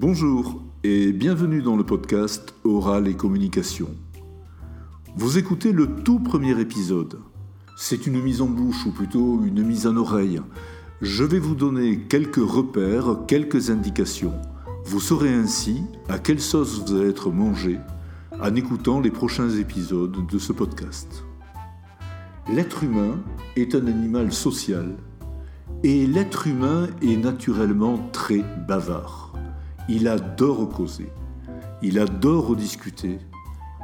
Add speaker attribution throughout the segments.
Speaker 1: Bonjour et bienvenue dans le podcast Oral et Communication. Vous écoutez le tout premier épisode. C'est une mise en bouche ou plutôt une mise en oreille. Je vais vous donner quelques repères, quelques indications. Vous saurez ainsi à quelle sauce vous allez être mangé en écoutant les prochains épisodes de ce podcast. L'être humain est un animal social et l'être humain est naturellement très bavard. Il adore causer, il adore discuter,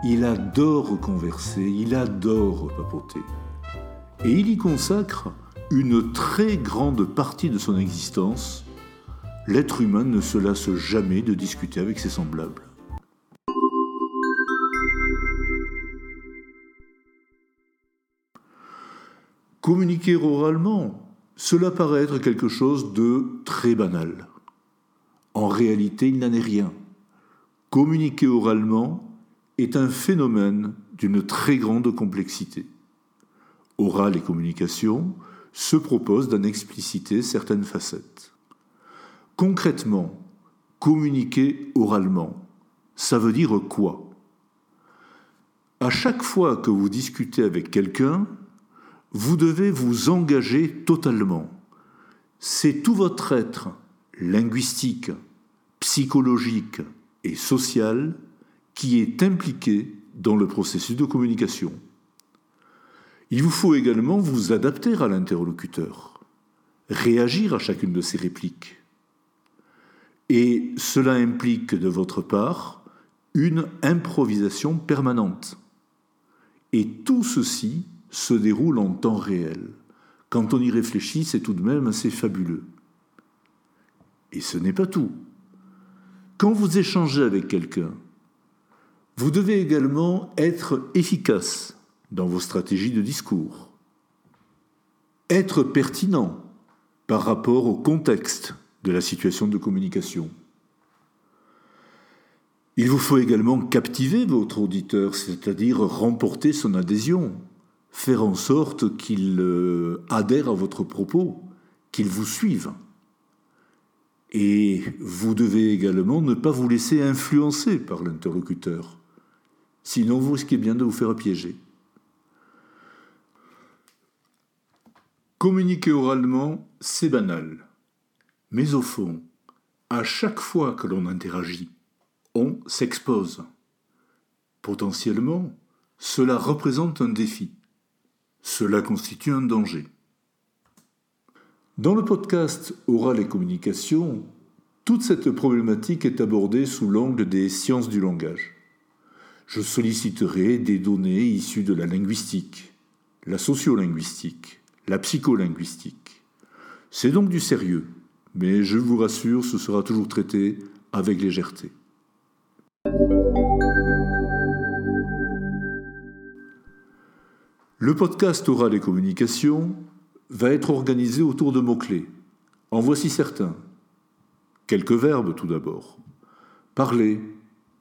Speaker 1: il adore converser, il adore papoter. Et il y consacre une très grande partie de son existence. L'être humain ne se lasse jamais de discuter avec ses semblables. Communiquer oralement, cela paraît être quelque chose de très banal. En réalité, il n'en est rien. Communiquer oralement est un phénomène d'une très grande complexité. Oral et communication se proposent d'en expliciter certaines facettes. Concrètement, communiquer oralement, ça veut dire quoi? À chaque fois que vous discutez avec quelqu'un, vous devez vous engager totalement. C'est tout votre être linguistique, psychologique et social qui est impliqué dans le processus de communication. Il vous faut également vous adapter à l'interlocuteur, réagir à chacune de ses répliques. Et cela implique de votre part une improvisation permanente. Et tout ceci se déroule en temps réel. Quand on y réfléchit, c'est tout de même assez fabuleux. Et ce n'est pas tout. Quand vous échangez avec quelqu'un, vous devez également être efficace dans vos stratégies de discours, être pertinent par rapport au contexte de la situation de communication. Il vous faut également captiver votre auditeur, c'est-à-dire remporter son adhésion, faire en sorte qu'il euh, adhère à votre propos, qu'il vous suive. Et vous devez également ne pas vous laisser influencer par l'interlocuteur. Sinon, vous risquez bien de vous faire piéger. Communiquer oralement, c'est banal. Mais au fond, à chaque fois que l'on interagit, on s'expose. Potentiellement, cela représente un défi. Cela constitue un danger. Dans le podcast Oral et communication, toute cette problématique est abordée sous l'angle des sciences du langage. Je solliciterai des données issues de la linguistique, la sociolinguistique, la psycholinguistique. C'est donc du sérieux, mais je vous rassure, ce sera toujours traité avec légèreté. Le podcast Oral et communication va être organisé autour de mots-clés. En voici certains. Quelques verbes tout d'abord. Parler,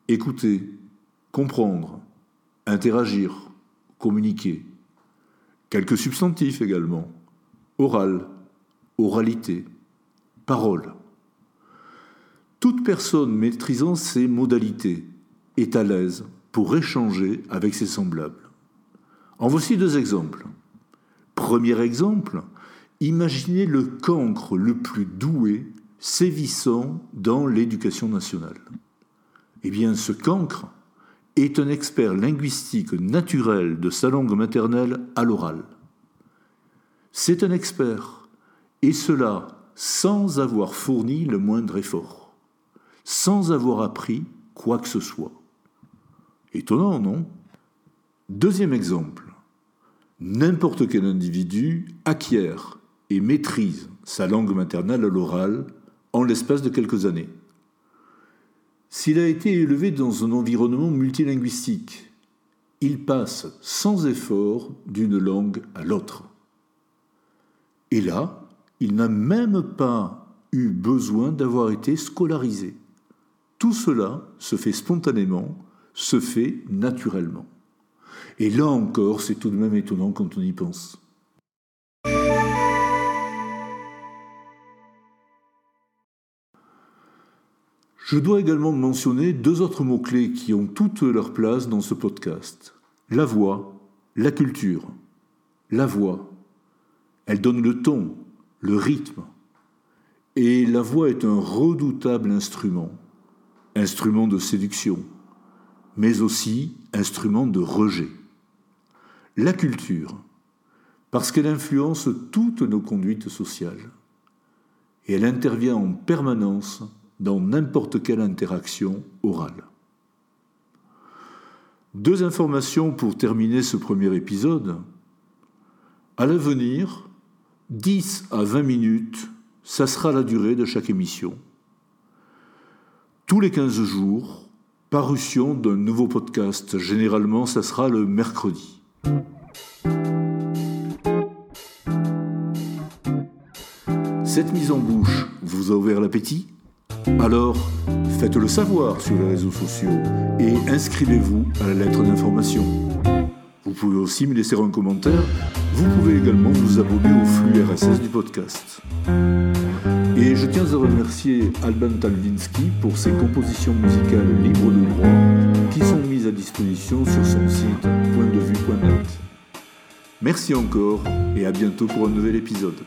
Speaker 1: écouter, comprendre, interagir, communiquer. Quelques substantifs également. Oral, oralité, parole. Toute personne maîtrisant ces modalités est à l'aise pour échanger avec ses semblables. En voici deux exemples. Premier exemple, imaginez le cancre le plus doué sévissant dans l'éducation nationale. Eh bien, ce cancre est un expert linguistique naturel de sa langue maternelle à l'oral. C'est un expert, et cela sans avoir fourni le moindre effort, sans avoir appris quoi que ce soit. Étonnant, non? Deuxième exemple n'importe quel individu acquiert et maîtrise sa langue maternelle à l'oral en l'espace de quelques années. S'il a été élevé dans un environnement multilinguistique, il passe sans effort d'une langue à l'autre. Et là, il n'a même pas eu besoin d'avoir été scolarisé. Tout cela se fait spontanément, se fait naturellement. Et là encore, c'est tout de même étonnant quand on y pense. Je dois également mentionner deux autres mots-clés qui ont toute leur place dans ce podcast. La voix, la culture. La voix. Elle donne le ton, le rythme. Et la voix est un redoutable instrument. Instrument de séduction, mais aussi instrument de rejet. La culture, parce qu'elle influence toutes nos conduites sociales. Et elle intervient en permanence dans n'importe quelle interaction orale. Deux informations pour terminer ce premier épisode. À l'avenir, 10 à 20 minutes, ça sera la durée de chaque émission. Tous les 15 jours, parution d'un nouveau podcast. Généralement, ça sera le mercredi. Cette mise en bouche vous a ouvert l'appétit? Alors, faites-le savoir sur les réseaux sociaux et inscrivez-vous à la lettre d'information. Vous pouvez aussi me laisser un commentaire. Vous pouvez également vous abonner au flux RSS du podcast. Et je tiens à remercier Alban Talvinsky pour ses compositions musicales libres de droit qui sont mises à disposition sur son site pointdevue.net. Merci encore et à bientôt pour un nouvel épisode.